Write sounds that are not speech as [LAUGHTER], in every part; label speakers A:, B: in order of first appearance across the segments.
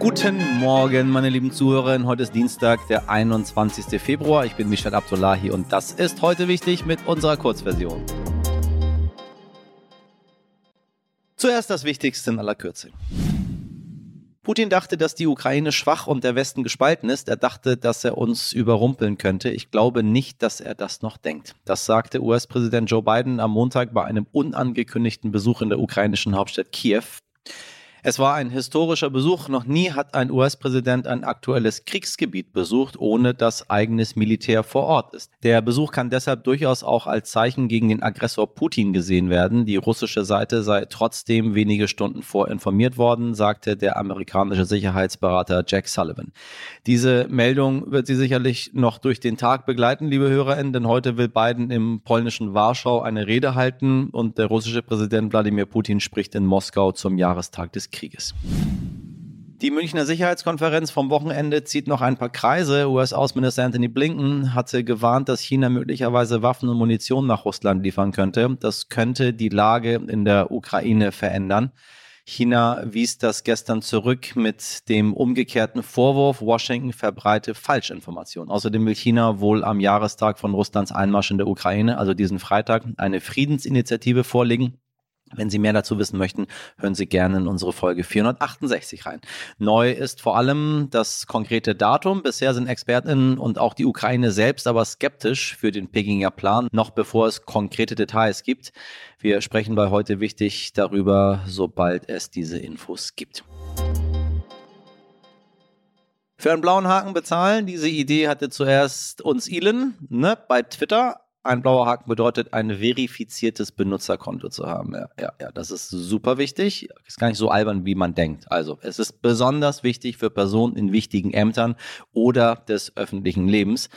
A: Guten Morgen, meine lieben Zuhörerinnen. Heute ist Dienstag, der 21. Februar. Ich bin Michel Abdullahi und das ist heute wichtig mit unserer Kurzversion. Zuerst das Wichtigste in aller Kürze. Putin dachte, dass die Ukraine schwach und der Westen gespalten ist. Er dachte, dass er uns überrumpeln könnte. Ich glaube nicht, dass er das noch denkt. Das sagte US-Präsident Joe Biden am Montag bei einem unangekündigten Besuch in der ukrainischen Hauptstadt Kiew. Es war ein historischer Besuch. Noch nie hat ein US-Präsident ein aktuelles Kriegsgebiet besucht, ohne dass eigenes Militär vor Ort ist. Der Besuch kann deshalb durchaus auch als Zeichen gegen den Aggressor Putin gesehen werden. Die russische Seite sei trotzdem wenige Stunden vor informiert worden, sagte der amerikanische Sicherheitsberater Jack Sullivan. Diese Meldung wird Sie sicherlich noch durch den Tag begleiten, liebe HörerInnen, denn heute will Biden im polnischen Warschau eine Rede halten und der russische Präsident Wladimir Putin spricht in Moskau zum Jahrestag des Krieges. Die Münchner Sicherheitskonferenz vom Wochenende zieht noch ein paar Kreise. US-Außenminister Anthony Blinken hatte gewarnt, dass China möglicherweise Waffen und Munition nach Russland liefern könnte. Das könnte die Lage in der Ukraine verändern. China wies das gestern zurück mit dem umgekehrten Vorwurf, Washington verbreite Falschinformationen. Außerdem will China wohl am Jahrestag von Russlands Einmarsch in der Ukraine, also diesen Freitag, eine Friedensinitiative vorlegen. Wenn Sie mehr dazu wissen möchten, hören Sie gerne in unsere Folge 468 rein. Neu ist vor allem das konkrete Datum. Bisher sind Expertinnen und auch die Ukraine selbst aber skeptisch für den Pekinger Plan, noch bevor es konkrete Details gibt. Wir sprechen bei heute wichtig darüber, sobald es diese Infos gibt. Für einen blauen Haken bezahlen. Diese Idee hatte zuerst uns Elon ne, bei Twitter ein blauer Haken bedeutet, ein verifiziertes Benutzerkonto zu haben. Ja, ja, ja, das ist super wichtig. Ist gar nicht so albern, wie man denkt. Also, es ist besonders wichtig für Personen in wichtigen Ämtern oder des öffentlichen Lebens.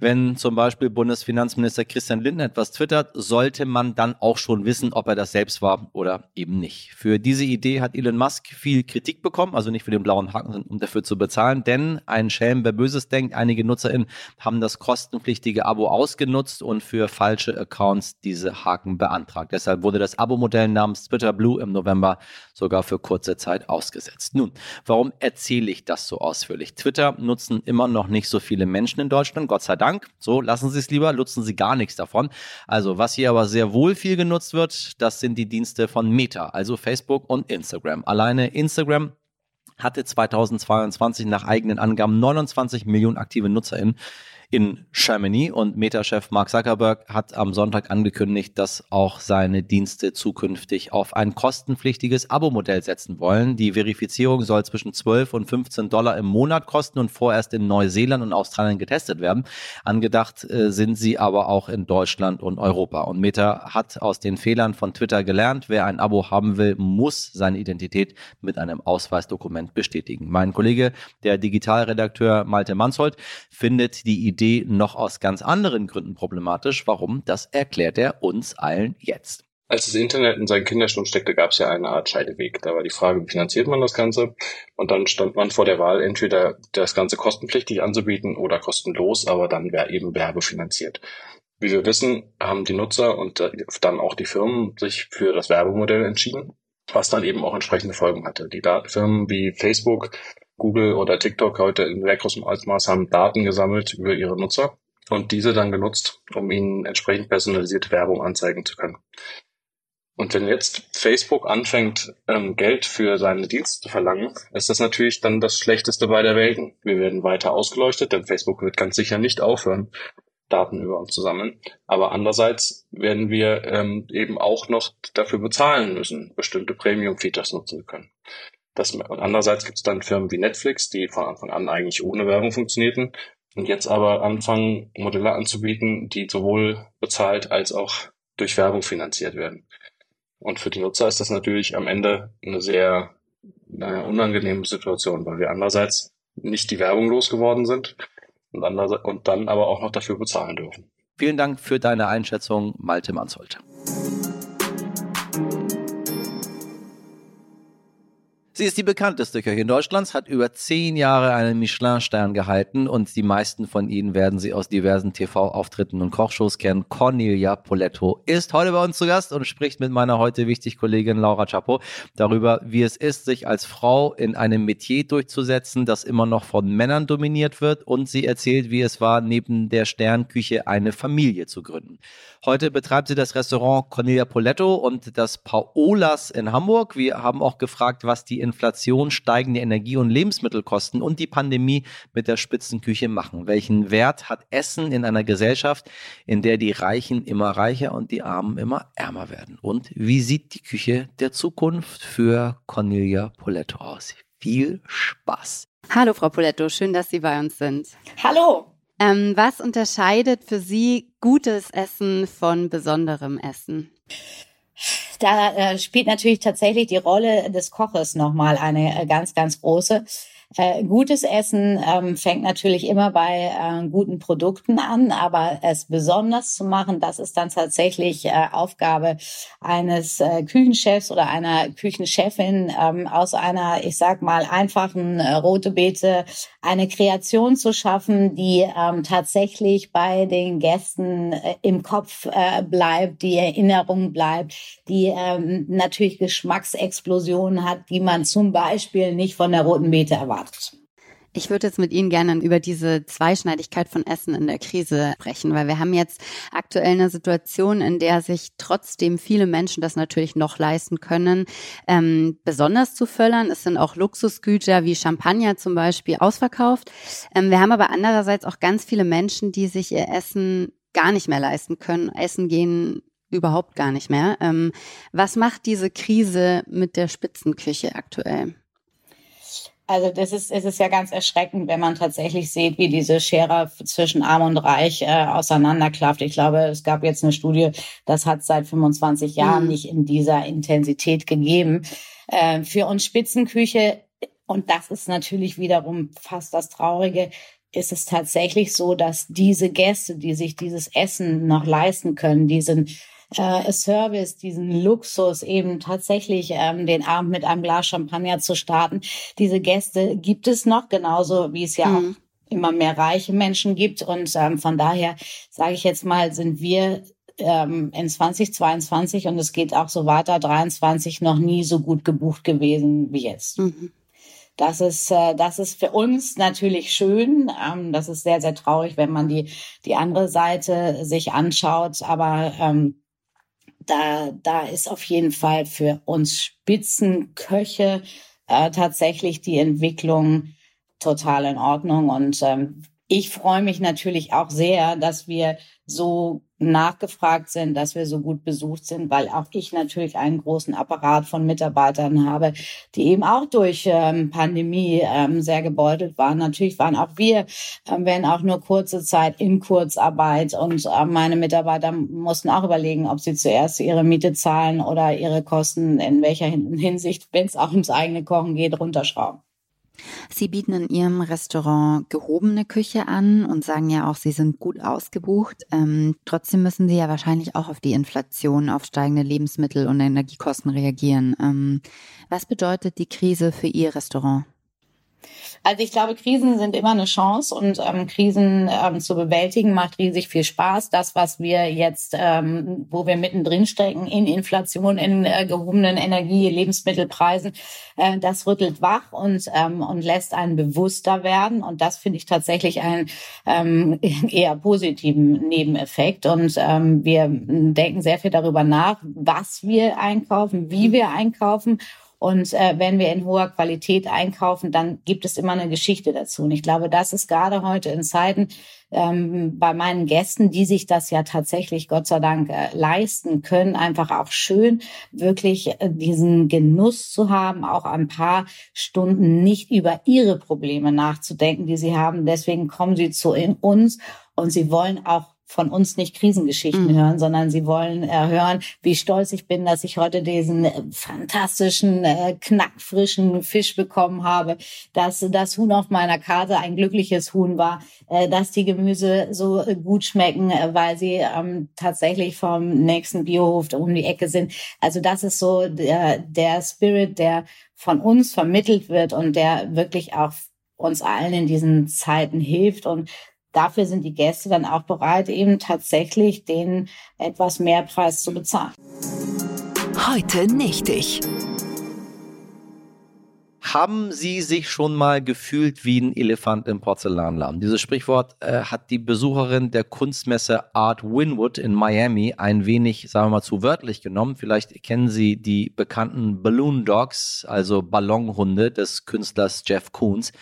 A: Wenn zum Beispiel Bundesfinanzminister Christian Lindner etwas twittert, sollte man dann auch schon wissen, ob er das selbst war oder eben nicht. Für diese Idee hat Elon Musk viel Kritik bekommen, also nicht für den blauen Haken, um dafür zu bezahlen, denn ein Schelm, wer Böses denkt, einige NutzerInnen haben das kostenpflichtige Abo ausgenutzt und für falsche Accounts diese Haken beantragt. Deshalb wurde das Abo-Modell namens Twitter Blue im November sogar für kurze Zeit ausgesetzt. Nun, warum erzähle ich das so ausführlich? Twitter nutzen immer noch nicht so viele Menschen in Deutschland, Gott sei Dank. Dank. So, lassen Sie es lieber, nutzen Sie gar nichts davon. Also, was hier aber sehr wohl viel genutzt wird, das sind die Dienste von Meta, also Facebook und Instagram. Alleine Instagram hatte 2022 nach eigenen Angaben 29 Millionen aktive NutzerInnen in Germany und Meta-Chef Mark Zuckerberg hat am Sonntag angekündigt, dass auch seine Dienste zukünftig auf ein kostenpflichtiges Abo-Modell setzen wollen. Die Verifizierung soll zwischen 12 und 15 Dollar im Monat kosten und vorerst in Neuseeland und Australien getestet werden. Angedacht äh, sind sie aber auch in Deutschland und Europa. Und Meta hat aus den Fehlern von Twitter gelernt. Wer ein Abo haben will, muss seine Identität mit einem Ausweisdokument bestätigen. Mein Kollege, der Digitalredakteur Malte Manshold, findet die Idee Idee noch aus ganz anderen Gründen problematisch. Warum? Das erklärt er uns allen jetzt.
B: Als das Internet in seinen Kinderschuhen steckte, gab es ja eine Art Scheideweg. Da war die Frage, wie finanziert man das Ganze? Und dann stand man vor der Wahl, entweder das Ganze kostenpflichtig anzubieten oder kostenlos, aber dann wäre eben werbefinanziert. Wie wir wissen, haben die Nutzer und dann auch die Firmen sich für das Werbemodell entschieden, was dann eben auch entsprechende Folgen hatte. Die Firmen wie Facebook Google oder TikTok heute in sehr großem Ausmaß haben Daten gesammelt über ihre Nutzer und diese dann genutzt, um ihnen entsprechend personalisierte Werbung anzeigen zu können. Und wenn jetzt Facebook anfängt, ähm, Geld für seine Dienste zu verlangen, ist das natürlich dann das Schlechteste bei der Welten. Wir werden weiter ausgeleuchtet, denn Facebook wird ganz sicher nicht aufhören, Daten über uns zu sammeln. Aber andererseits werden wir ähm, eben auch noch dafür bezahlen müssen, bestimmte Premium-Features nutzen zu können. Das, und andererseits gibt es dann Firmen wie Netflix, die von Anfang an eigentlich ohne Werbung funktionierten und jetzt aber anfangen, Modelle anzubieten, die sowohl bezahlt als auch durch Werbung finanziert werden. Und für die Nutzer ist das natürlich am Ende eine sehr naja, unangenehme Situation, weil wir andererseits nicht die Werbung losgeworden sind und, und dann aber auch noch dafür bezahlen dürfen.
A: Vielen Dank für deine Einschätzung, Malte Mansholt. Sie ist die bekannteste Köchin Deutschlands, hat über zehn Jahre einen Michelin-Stern gehalten und die meisten von Ihnen werden sie aus diversen TV-Auftritten und Kochshows kennen. Cornelia Poletto ist heute bei uns zu Gast und spricht mit meiner heute wichtig Kollegin Laura Chapo darüber, wie es ist, sich als Frau in einem Metier durchzusetzen, das immer noch von Männern dominiert wird und sie erzählt, wie es war, neben der Sternküche eine Familie zu gründen. Heute betreibt sie das Restaurant Cornelia Poletto und das Paolas in Hamburg. Wir haben auch gefragt, was die Inflation, steigende Energie- und Lebensmittelkosten und die Pandemie mit der Spitzenküche machen. Welchen Wert hat Essen in einer Gesellschaft, in der die Reichen immer reicher und die Armen immer ärmer werden? Und wie sieht die Küche der Zukunft für Cornelia Poletto aus? Viel Spaß.
C: Hallo, Frau Poletto, schön, dass Sie bei uns sind.
D: Hallo.
C: Ähm, was unterscheidet für Sie gutes Essen von besonderem Essen?
D: Da äh, spielt natürlich tatsächlich die Rolle des Koches nochmal eine äh, ganz, ganz große. Gutes Essen ähm, fängt natürlich immer bei äh, guten Produkten an, aber es besonders zu machen, das ist dann tatsächlich äh, Aufgabe eines äh, Küchenchefs oder einer Küchenchefin ähm, aus einer, ich sag mal, einfachen äh, rote Beete eine Kreation zu schaffen, die ähm, tatsächlich bei den Gästen äh, im Kopf bleibt, die Erinnerung bleibt, die ähm, natürlich Geschmacksexplosionen hat, die man zum Beispiel nicht von der roten Beete erwartet erwartet.
C: Ich würde jetzt mit Ihnen gerne über diese Zweischneidigkeit von Essen in der Krise sprechen, weil wir haben jetzt aktuell eine Situation, in der sich trotzdem viele Menschen das natürlich noch leisten können, ähm, besonders zu föllern. Es sind auch Luxusgüter wie Champagner zum Beispiel ausverkauft. Ähm, wir haben aber andererseits auch ganz viele Menschen, die sich ihr Essen gar nicht mehr leisten können. Essen gehen überhaupt gar nicht mehr. Ähm, was macht diese Krise mit der Spitzenküche aktuell?
D: Also das ist, es ist ja ganz erschreckend, wenn man tatsächlich sieht, wie diese Schere zwischen Arm und Reich äh, auseinanderklafft. Ich glaube, es gab jetzt eine Studie, das hat seit 25 Jahren mhm. nicht in dieser Intensität gegeben. Äh, für uns Spitzenküche, und das ist natürlich wiederum fast das Traurige, ist es tatsächlich so, dass diese Gäste, die sich dieses Essen noch leisten können, diesen äh, Service, diesen Luxus, eben tatsächlich ähm, den Abend mit einem Glas Champagner zu starten. Diese Gäste gibt es noch, genauso wie es ja mhm. auch immer mehr reiche Menschen gibt. Und ähm, von daher sage ich jetzt mal, sind wir ähm, in 2022 und es geht auch so weiter, 23 noch nie so gut gebucht gewesen wie jetzt. Mhm. Das ist, äh, das ist für uns natürlich schön. Ähm, das ist sehr, sehr traurig, wenn man die, die andere Seite sich anschaut. Aber ähm, da, da ist auf jeden Fall für uns Spitzenköche äh, tatsächlich die Entwicklung total in Ordnung. Und ähm, ich freue mich natürlich auch sehr, dass wir so nachgefragt sind, dass wir so gut besucht sind, weil auch ich natürlich einen großen Apparat von Mitarbeitern habe, die eben auch durch ähm, Pandemie ähm, sehr gebeutelt waren. Natürlich waren auch wir, ähm, wenn auch nur kurze Zeit in Kurzarbeit und äh, meine Mitarbeiter mussten auch überlegen, ob sie zuerst ihre Miete zahlen oder ihre Kosten in welcher Hinsicht, wenn es auch ums eigene Kochen geht, runterschrauben.
C: Sie bieten in Ihrem Restaurant gehobene Küche an und sagen ja auch, Sie sind gut ausgebucht. Ähm, trotzdem müssen Sie ja wahrscheinlich auch auf die Inflation, auf steigende Lebensmittel und Energiekosten reagieren. Ähm, was bedeutet die Krise für Ihr Restaurant?
D: Also ich glaube, Krisen sind immer eine Chance und ähm, Krisen ähm, zu bewältigen macht riesig viel Spaß. Das, was wir jetzt, ähm, wo wir mittendrin stecken, in Inflation, in äh, gehobenen Energie, Lebensmittelpreisen, äh, das rüttelt wach und, ähm, und lässt einen bewusster werden. Und das finde ich tatsächlich einen ähm, [LAUGHS] eher positiven Nebeneffekt. Und ähm, wir denken sehr viel darüber nach, was wir einkaufen, wie wir einkaufen und äh, wenn wir in hoher Qualität einkaufen, dann gibt es immer eine Geschichte dazu. Und ich glaube, das ist gerade heute in Zeiten ähm, bei meinen Gästen, die sich das ja tatsächlich, Gott sei Dank, äh, leisten können, einfach auch schön, wirklich äh, diesen Genuss zu haben, auch ein paar Stunden nicht über ihre Probleme nachzudenken, die sie haben. Deswegen kommen sie zu uns und sie wollen auch von uns nicht Krisengeschichten mhm. hören, sondern sie wollen äh, hören, wie stolz ich bin, dass ich heute diesen äh, fantastischen, äh, knackfrischen Fisch bekommen habe, dass das Huhn auf meiner Karte ein glückliches Huhn war, äh, dass die Gemüse so äh, gut schmecken, äh, weil sie ähm, tatsächlich vom nächsten Biohof um die Ecke sind. Also das ist so der, der Spirit, der von uns vermittelt wird und der wirklich auch uns allen in diesen Zeiten hilft und dafür sind die Gäste dann auch bereit, eben tatsächlich den etwas mehr Preis zu bezahlen.
E: Heute nicht ich.
A: Haben Sie sich schon mal gefühlt wie ein Elefant im Porzellanladen? Dieses Sprichwort äh, hat die Besucherin der Kunstmesse Art Winwood in Miami ein wenig, sagen wir mal, zu wörtlich genommen. Vielleicht kennen Sie die bekannten Balloon Dogs, also Ballonhunde des Künstlers Jeff Koons.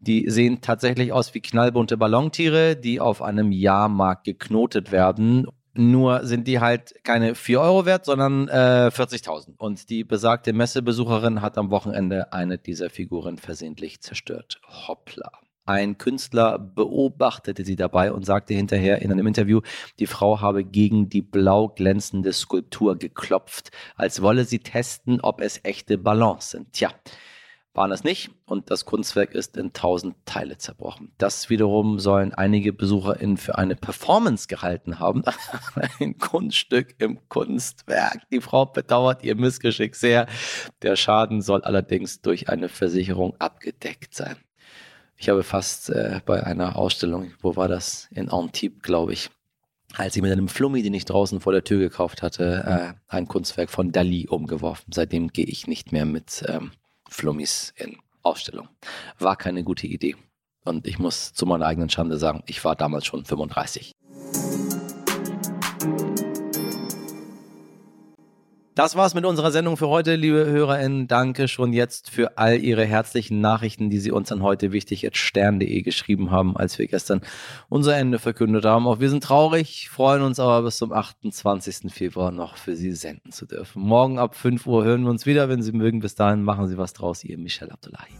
A: Die sehen tatsächlich aus wie knallbunte Ballontiere, die auf einem Jahrmarkt geknotet werden nur sind die halt keine 4 Euro wert, sondern äh, 40.000. Und die besagte Messebesucherin hat am Wochenende eine dieser Figuren versehentlich zerstört. Hoppla. Ein Künstler beobachtete sie dabei und sagte hinterher in einem Interview, die Frau habe gegen die blau glänzende Skulptur geklopft, als wolle sie testen, ob es echte Ballons sind. Tja, waren es nicht und das Kunstwerk ist in tausend Teile zerbrochen. Das wiederum sollen einige BesucherInnen für eine Performance gehalten haben. [LAUGHS] Ein Kunststück im Kunstwerk. Die Frau bedauert ihr Missgeschick sehr. Der Schaden soll allerdings durch eine Versicherung abgedeckt sein. Ich habe fast äh, bei einer Ausstellung, wo war das? In Antibes, glaube ich, als ich mit einem Flummi, den ich draußen vor der Tür gekauft hatte, äh, ein Kunstwerk von Dali umgeworfen. Seitdem gehe ich nicht mehr mit ähm, Flummis in Ausstellung. War keine gute Idee. Und ich muss zu meiner eigenen Schande sagen, ich war damals schon 35. Das war's mit unserer Sendung für heute, liebe HörerInnen. Danke schon jetzt für all Ihre herzlichen Nachrichten, die Sie uns an heute wichtig jetzt stern.de geschrieben haben, als wir gestern unser Ende verkündet haben. Auch wir sind traurig, freuen uns aber bis zum 28. Februar noch für Sie senden zu dürfen. Morgen ab 5 Uhr hören wir uns wieder, wenn Sie mögen. Bis dahin machen Sie was draus. Ihr Michel Abdullahi.